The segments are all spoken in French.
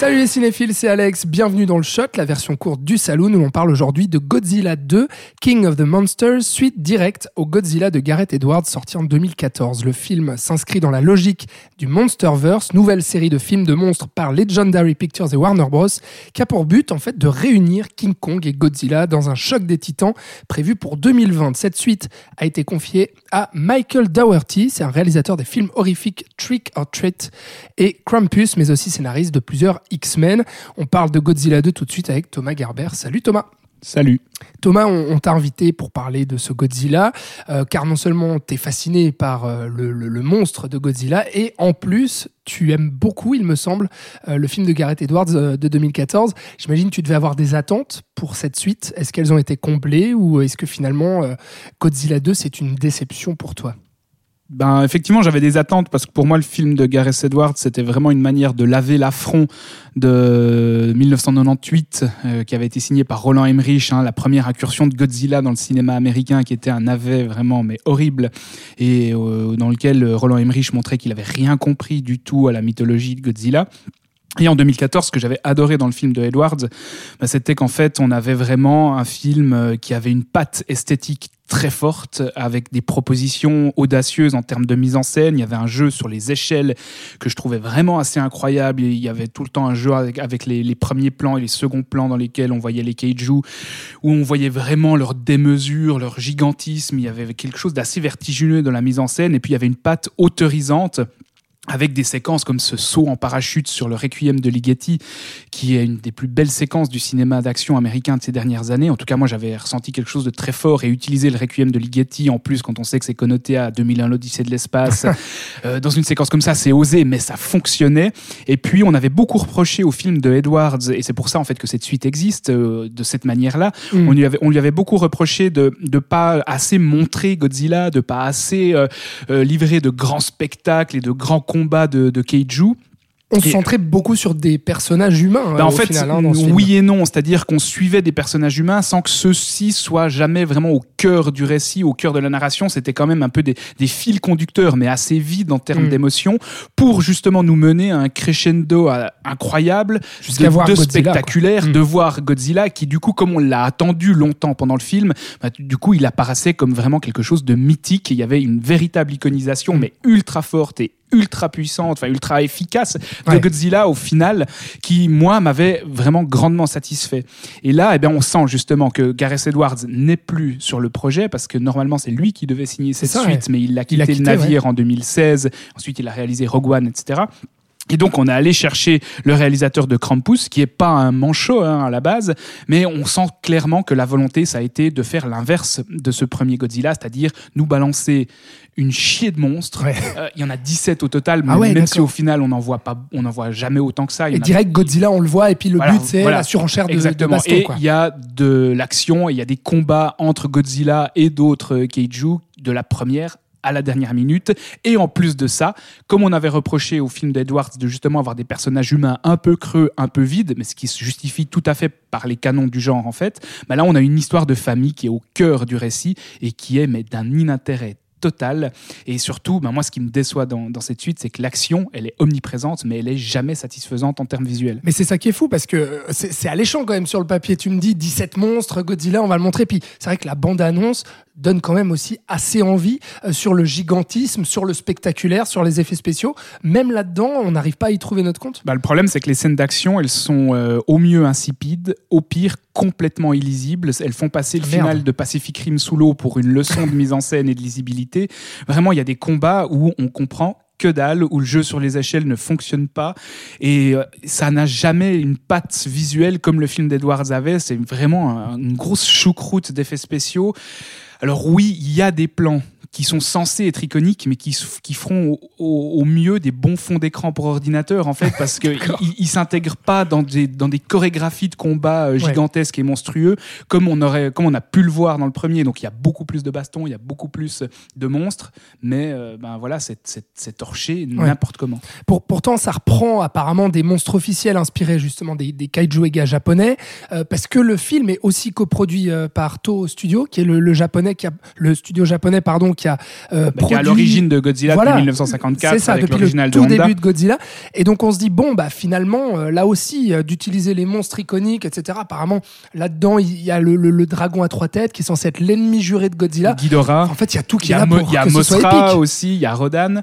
Salut les cinéphiles, c'est Alex, bienvenue dans le Shot, la version courte du Saloon où on parle aujourd'hui de Godzilla 2, King of the Monsters, suite directe au Godzilla de Gareth Edwards sorti en 2014. Le film s'inscrit dans la logique du Monsterverse, nouvelle série de films de monstres par Legendary Pictures et Warner Bros, qui a pour but en fait de réunir King Kong et Godzilla dans un choc des titans prévu pour 2020. Cette suite a été confiée à Michael Dougherty, c'est un réalisateur des films horrifiques Trick or Treat et Krampus, mais aussi scénariste de plusieurs X-Men. On parle de Godzilla 2 tout de suite avec Thomas Gerber. Salut Thomas. Salut. Thomas, on, t'a invité pour parler de ce Godzilla, euh, car non seulement tu es fasciné par euh, le, monstre de Godzilla, et en plus, tu aimes beaucoup, il me semble, euh, le film de Gareth Edwards de 2014. J'imagine que tu devais avoir des attentes pour cette suite. Est-ce qu'elles ont été comblées, ou est-ce que finalement, Godzilla 2, c'est une déception pour toi? Ben effectivement j'avais des attentes parce que pour moi le film de Gareth Edwards c'était vraiment une manière de laver l'affront de 1998 euh, qui avait été signé par Roland Emmerich hein, la première incursion de Godzilla dans le cinéma américain qui était un navet vraiment mais horrible et euh, dans lequel Roland Emmerich montrait qu'il avait rien compris du tout à la mythologie de Godzilla. Et en 2014, ce que j'avais adoré dans le film de Edwards, bah, c'était qu'en fait, on avait vraiment un film euh, qui avait une patte esthétique très forte, avec des propositions audacieuses en termes de mise en scène. Il y avait un jeu sur les échelles que je trouvais vraiment assez incroyable. Il y avait tout le temps un jeu avec, les, premiers plans et les seconds plans dans lesquels on voyait les kaiju, où on voyait vraiment leur démesure, leur gigantisme. Il y avait quelque chose d'assez vertigineux dans la mise en scène. Et puis il y avait une patte autorisante avec des séquences comme ce saut en parachute sur le Requiem de Ligeti, qui est une des plus belles séquences du cinéma d'action américain de ces dernières années. En tout cas, moi, j'avais ressenti quelque chose de très fort et utiliser le Requiem de Ligeti, en plus, quand on sait que c'est connoté à 2001 l'Odyssée de l'espace, euh, dans une séquence comme ça, c'est osé, mais ça fonctionnait. Et puis, on avait beaucoup reproché au film de Edwards, et c'est pour ça, en fait, que cette suite existe euh, de cette manière-là. Mm. On, lui avait, on lui avait beaucoup reproché de ne pas assez montrer Godzilla, de pas assez euh, livrer de grands spectacles et de grands combat de, de Keiju on se centrait beaucoup sur des personnages humains. Bah, en fait, hein, oui et non. C'est-à-dire qu'on suivait des personnages humains sans que ceux-ci soient jamais vraiment au cœur du récit, au cœur de la narration. C'était quand même un peu des, fils conducteurs, mais assez vides en termes mm. d'émotion, pour justement nous mener à un crescendo euh, incroyable, de, voir de spectaculaire, mm. de voir Godzilla, qui du coup, comme on l'a attendu longtemps pendant le film, bah, du coup, il apparaissait comme vraiment quelque chose de mythique. il y avait une véritable iconisation, mm. mais ultra forte et ultra puissante, enfin ultra efficace de Godzilla au final, qui moi m'avait vraiment grandement satisfait. Et là, eh bien, on sent justement que Gareth Edwards n'est plus sur le projet parce que normalement c'est lui qui devait signer cette suite, mais il a quitté, le navire en 2016. Ensuite, il a réalisé Rogue One, etc. Et donc on est allé chercher le réalisateur de Krampus, qui est pas un manchot hein, à la base, mais on sent clairement que la volonté, ça a été de faire l'inverse de ce premier Godzilla, c'est-à-dire nous balancer une chier de monstres. Euh, il y en a 17 au total, ah même si au final on n'en voit pas, on n'en voit jamais autant que ça. et direct Godzilla, on le voit, et puis le but c'est la surenchère de, Exactement. baston. Et il y a de l'action, il y a des combats entre Godzilla et d'autres kaiju de la première à la dernière minute. Et en plus de ça, comme on avait reproché au film d'Edwards de justement avoir des personnages humains un peu creux, un peu vides, mais ce qui se justifie tout à fait par les canons du genre en fait, bah là on a une histoire de famille qui est au cœur du récit et qui est mais d'un inintérêt total. Et surtout, ben moi, ce qui me déçoit dans, cette suite, c'est que l'action, elle est omniprésente, mais elle est jamais satisfaisante en termes visuels. Mais c'est ça qui est fou, parce que c'est alléchant quand même sur le papier. Tu me dis 17 monstres, Godzilla, on va le montrer. Puis c'est vrai que la bande-annonce donne quand même aussi assez envie euh, sur le gigantisme, sur le spectaculaire, sur les effets spéciaux. Même là-dedans, on n'arrive pas à y trouver notre compte. Bah, le problème, c'est que les scènes d'action, elles sont euh, au mieux insipides, au pire complètement illisibles. Elles font passer le final de Pacific Rim sous l'eau pour une leçon de mise en scène et de lisibilité. Vraiment, il y a des combats où on comprend que dalle, où le jeu sur les échelles ne fonctionne pas. Et euh, ça n'a jamais une patte visuelle comme le film d'Edwards avait. C'est vraiment une grosse choucroute d'effets spéciaux. Alors oui, il y a des plans qui sont censés être iconiques, mais qui, qui feront au, au- au mieux des bons fonds d'écran pour ordinateur, en fait, parce qu'ils ils s'intègrent pas dans des, dans des chorégraphies de combats euh, gigantesques et monstrueux, comme on, aurait, comme on a pu le voir dans le premier. Donc il y a beaucoup plus de bastons, il y a beaucoup plus de monstres, mais euh, ben voilà, c'est- torché n'importe comment. Pour- pourtant, ça reprend apparemment des monstres officiels inspirés justement des, des kaiju Ega japonais, euh, parce que le film est aussi coproduit euh, par Toho Studio, qui est le, le japonais qui a le studio japonais pardon qui a euh, Bah, qui est produit à l'origine de Godzilla Voilà. depuis 1954 C'est ça, avec depuis le de tout début de Godzilla. Et donc on se dit bon bah finalement euh, là aussi euh, d'utiliser les monstres iconiques etc. Apparemment là-dedans il y a le, le- le dragon à trois têtes qui est censé être l'ennemi juré de Godzilla. Ghidorah. En fait il y a tout qui y est a, là pour il y a que ce soit Mothra épique. aussi, il y a Rodan.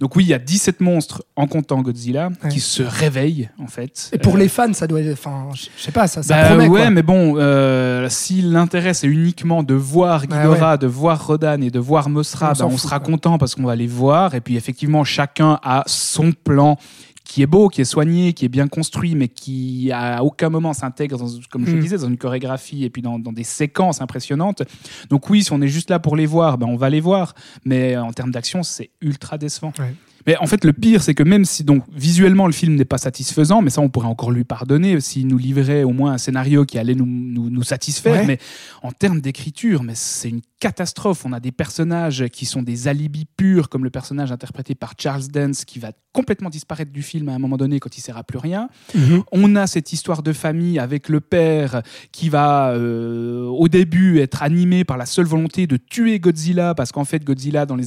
Donc oui, il y a 17 monstres en comptant Godzilla Ouais. qui se réveillent en fait. Et pour Euh, les fans ça doit être enfin je sais pas ça, ça bah, promet ouais, quoi. mais bon, euh, si l'intérêt c'est uniquement de voir Ah Ghidorah, de voir Rodan et de voir Mothra, On bah, on fout, sera content parce qu'on va les voir. Et puis effectivement, chacun a son plan qui est beau, qui est soigné, qui est bien construit, mais qui à aucun moment s'intègre, dans, comme je le disais, dans une chorégraphie et puis dans, dans des séquences impressionnantes. Donc oui, si on est juste là pour les voir, ben on va les voir. Mais en termes d'action, c'est ultra décevant. Ouais. Mais en fait, le pire, c'est que même si donc visuellement le film n'est pas satisfaisant, mais ça on pourrait encore lui pardonner s'il nous livrait au moins un scénario qui allait nous, nous, nous satisfaire. Ouais. Mais en termes d'écriture, mais c'est une catastrophe. On a des personnages qui sont des alibis purs, comme le personnage interprété par Charles Dance, qui va complètement disparaître du film à un moment donné quand il sert à plus rien. Mhm. On a cette histoire de famille avec le père qui va euh, au début être animé par la seule volonté de tuer Godzilla parce qu'en fait Godzilla dans les,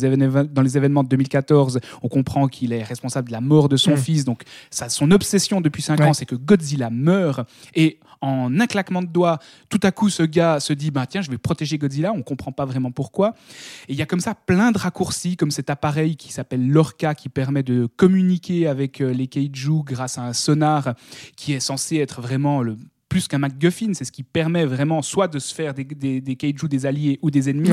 dans les événements de 2014 on comprend qu'il est responsable de la mort de son Mm. fils donc ça, son obsession depuis 5 Ouais. ans c'est que Godzilla meurt et en un claquement de doigts tout à coup ce gars se dit bah tiens je vais protéger Godzilla on comprend pas vraiment pourquoi et il y a comme ça plein de raccourcis, comme cet appareil qui s'appelle l'Orca, qui permet de communiquer avec euh, les kaiju grâce à un sonar qui est censé être vraiment le plus qu'un MacGuffin, c'est ce qui permet vraiment soit de se faire des, des, des des alliés ou des ennemis.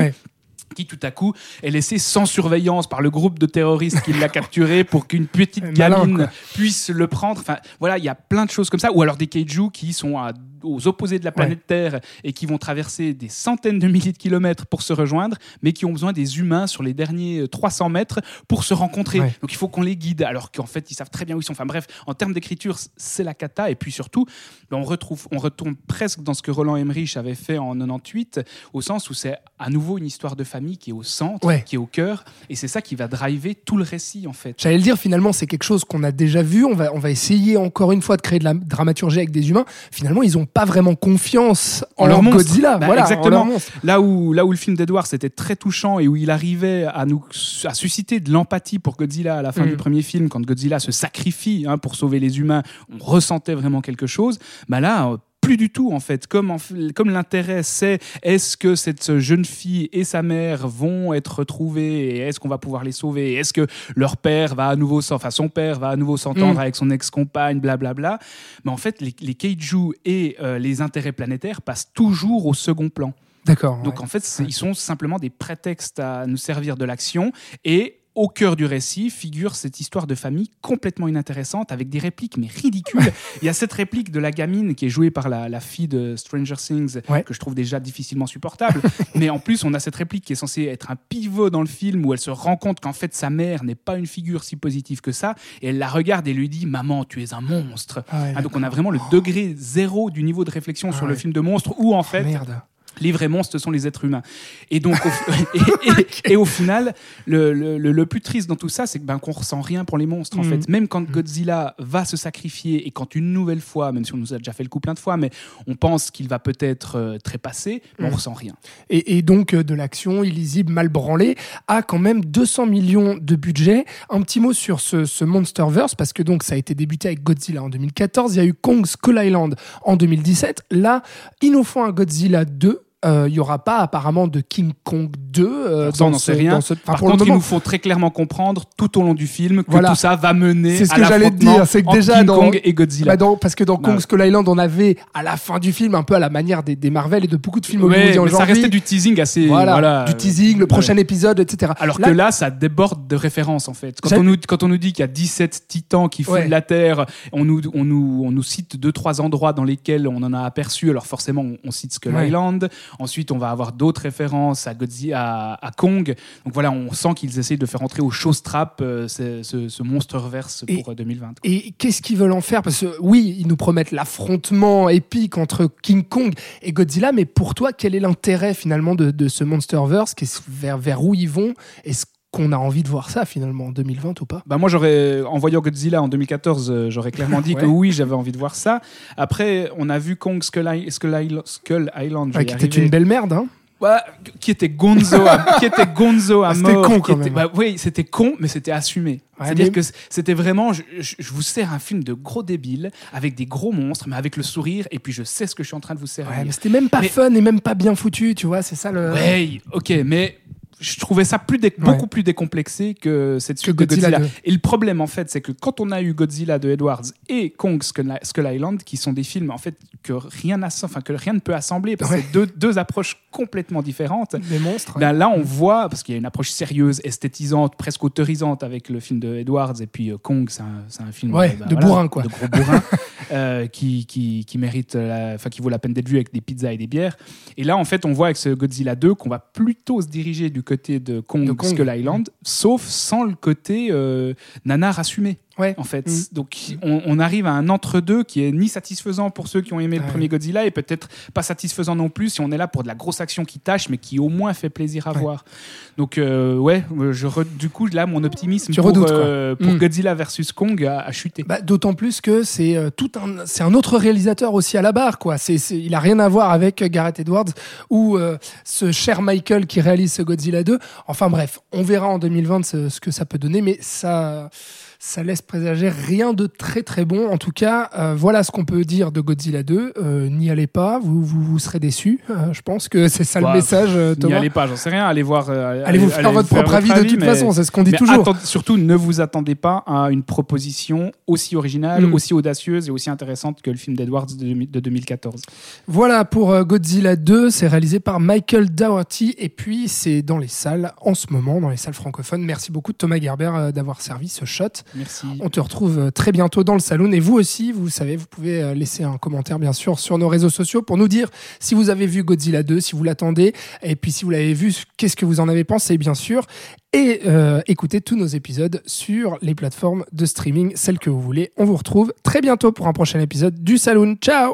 Qui tout à coup est laissé sans surveillance par le groupe de terroristes qui l'a capturé pour qu'une petite gamine puisse le prendre. Enfin, voilà, il y a plein de choses comme ça. Ou alors des kaiju qui sont à- aux opposés de la planète Terre et qui vont traverser des centaines de milliers de kilomètres pour se rejoindre, mais qui ont besoin des humains sur les derniers euh, 300 mètres pour se rencontrer. Ouais. Donc il faut qu'on les guide, alors qu'en fait ils savent très bien où ils sont. Enfin bref, en termes d'écriture, c'est la cata. Et puis surtout, ben, on retrouve, on retourne presque dans ce que Roland Emmerich avait fait en 98, au sens où c'est à nouveau une histoire de famille qui est au centre, Ouais. qui est au cœur, et c'est ça qui va driver tout le récit en fait. J'allais le dire, finalement, c'est quelque chose qu'on a déjà vu. On va, on va essayer encore une fois de créer de la dramaturgie avec des humains. Finalement, ils n'ont pas vraiment confiance en, En leur monstre. Godzilla. Bah, voilà, en exactement. leur. Là où, là où le film d'Edward c'était très touchant et où il arrivait à nous à susciter de l'empathie pour Godzilla à la fin Mm. du premier film, quand Godzilla se sacrifie hein, pour sauver les humains, on ressentait vraiment quelque chose. Bah là, plus du tout en fait. Comme, en comme l'intérêt c'est est-ce que cette jeune fille et sa mère vont être retrouvées et est-ce qu'on va pouvoir les sauver Est-ce que leur père va à nouveau, enfin son père va à nouveau s'entendre Mm. avec son ex-compagne, blablabla. Mais en fait, les, les kaiju et euh, les intérêts planétaires passent toujours au second plan. D'accord. Donc ouais. en fait, ils sont simplement des prétextes à nous servir de l'action et au cœur du récit figure cette histoire de famille complètement inintéressante avec des répliques mais ridicules. Il y a cette réplique de la gamine qui est jouée par la, la fille de Stranger Things Ouais. que je trouve déjà difficilement supportable. mais en plus, on a cette réplique qui est censée être un pivot dans le film où elle se rend compte qu'en fait sa mère n'est pas une figure si positive que ça et elle la regarde et lui dit "Maman, tu es un monstre." Ah ouais, Ah, donc on a vraiment le degré zéro du niveau de réflexion Ah sur le film de monstre où en fait Merde. Les vrais monstres ce sont les êtres humains. Et donc, au, et, et- et au final, le, le- plus triste dans tout ça, c'est que ben, qu'on ressent rien pour les monstres. En Mhm. fait, même quand Godzilla va se sacrifier et quand une nouvelle fois, même si on nous a déjà fait le coup plein de fois, mais on pense qu'il va peut-être euh, trépasser, mais on Mhm. ressent rien. Et, et donc euh, de l'action illisible, mal branlée, a quand même 200 millions de budget. Un petit mot sur ce, ce Monsterverse, parce que donc ça a été débuté avec Godzilla en 2014, il y a eu Kong Skull Island en 2017. Là, font un Godzilla 2. Euh, Il y aura pas apparemment de King Kong 2 euh, ça, on dans n'en ce- sait rien. dans ce- enfin, Par le contre, ils nous font très clairement comprendre tout au long du film que Voilà. tout ça va mener C'est ce à que j'allais te dire, c'est que déjà King dans- Kong et Godzilla. Bah, dans- parce que dans Bah. Kong Skull Island, on avait à la fin du film un peu à la manière des, des Marvel et de beaucoup de films Ouais, mais ça restait du teasing assez. voilà, voilà, du euh, teasing, le ouais. prochain épisode, etc. Alors Là, que là, ça déborde de références en fait. Quand J'ai- on, nous, quand on nous dit qu'il y a 17 titans qui Ouais. la Terre, on nous, on, nous, on nous cite deux, trois endroits dans lesquels on en a aperçu. Alors forcément, on, on cite Skull. Island, Ensuite, on va avoir d'autres références à Godzilla, à, à Kong. Donc voilà, on sent qu'ils essayent de faire entrer au showstrap euh, ce, ce, ce Monsterverse pour euh, 2020. Et qu'est-ce qu'ils veulent en faire? Parce que oui, ils nous promettent l'affrontement épique entre King Kong et Godzilla, mais pour toi, quel est l'intérêt finalement de, de ce Monsterverse vers, vers où ils vont? Est-ce qu'on a envie de voir ça finalement en 2020 ou pas. Bah moi j'aurais en voyant Godzilla en 2014 euh, j'aurais clairement dit que oui j'avais envie de voir ça. Après on a vu Kong Skull, I- Skull, Island- Skull Island je Ouais, Qui était une belle merde, hein. Ouais, qui était Gonzo à, qui était Gonzo à Ah, c'était mort con, qui quand était- même. bah, oui c'était con mais c'était assumé. Ouais, c'est-à-dire mais- que c'était vraiment je, je- je vous sers un film de gros débiles avec des gros monstres mais avec le sourire et puis je sais ce que je suis en train de vous servir. Ouais, mais c'était même pas Mais- fun et même pas bien foutu, tu vois, c'est ça le. Ouais, ok, mais je trouvais ça plus dé- beaucoup plus décomplexé que cette suite de Godzilla Godzilla. 2. Et le problème, en fait, c'est que quand on a eu Godzilla de Edwards et Kong Skull, Skull Island, qui sont des films en fait que rien, enfin, que rien ne peut assembler, parce que Ouais. c'est deux, deux approches complètement différentes. Des monstres. Ben là, on voit, parce qu'il y a une approche sérieuse, esthétisante, presque autorisante avec le film de Edwards, et puis euh, Kong, c'est un, c'est un film euh, de bourrin, quoi. de gros bourrin, euh, qui, qui, qui mérite, enfin, qui vaut la peine d'être vu avec des pizzas et des bières. Et là, en fait, on voit avec ce Godzilla 2 qu'on va plutôt se diriger du côté de Kong, De Kong. Skull Island, sauf sans le côté euh, nanar assumé. Ouais. En fait, Mm. donc on, on arrive à un entre-deux qui est ni satisfaisant pour ceux qui ont aimé le premier Godzilla et peut-être pas satisfaisant non plus si on est là pour de la grosse action qui tâche mais qui au moins fait plaisir à Ouais. voir. Donc euh, ouais, euh, je re- du coup là mon optimisme Tu pour, redoutes, euh, pour Mm. Godzilla versus Kong a, a chuté. Bah, D'autant plus que c'est euh, tout un, c'est un autre réalisateur aussi à la barre, quoi. C'est, il a rien à voir avec Gareth Edwards ou ce cher Michael qui réalise ce Godzilla 2. Enfin bref, on verra en 2020 ce, ce que ça peut donner, mais ça, ça laisse présager rien de très très bon. En tout cas, euh, voilà ce qu'on peut dire de Godzilla 2. Euh, N'y allez pas, vous, vous, vous serez déçus. Euh, je pense que c'est ça Bah, le message, euh, N'y allez pas, j'en sais rien, allez voir. euh, Allez vous faire votre propre avis de toute mais- façon, c'est ce qu'on dit mais toujours. surtout, ne vous attendez pas à une proposition aussi originale, Mm. aussi audacieuse et aussi intéressante que le film d'Edwards de, 2000 de 2014. Voilà pour Godzilla 2, c'est réalisé par Michael Dougherty et puis c'est dans les salles en ce moment, dans les salles francophones. Merci beaucoup Thomas Gerber d'avoir servi ce shot. On te retrouve euh, très bientôt dans le salon et vous aussi, vous savez, vous pouvez euh, laisser un commentaire bien sûr sur nos réseaux sociaux pour nous dire si vous avez vu Godzilla 2, si vous l'attendez et puis si vous l'avez vu, qu'est-ce que vous en avez pensé bien sûr. Et euh, écoutez tous nos épisodes sur les plateformes de streaming, celles que vous voulez. On vous retrouve très bientôt pour un prochain épisode du Saloon. Ciao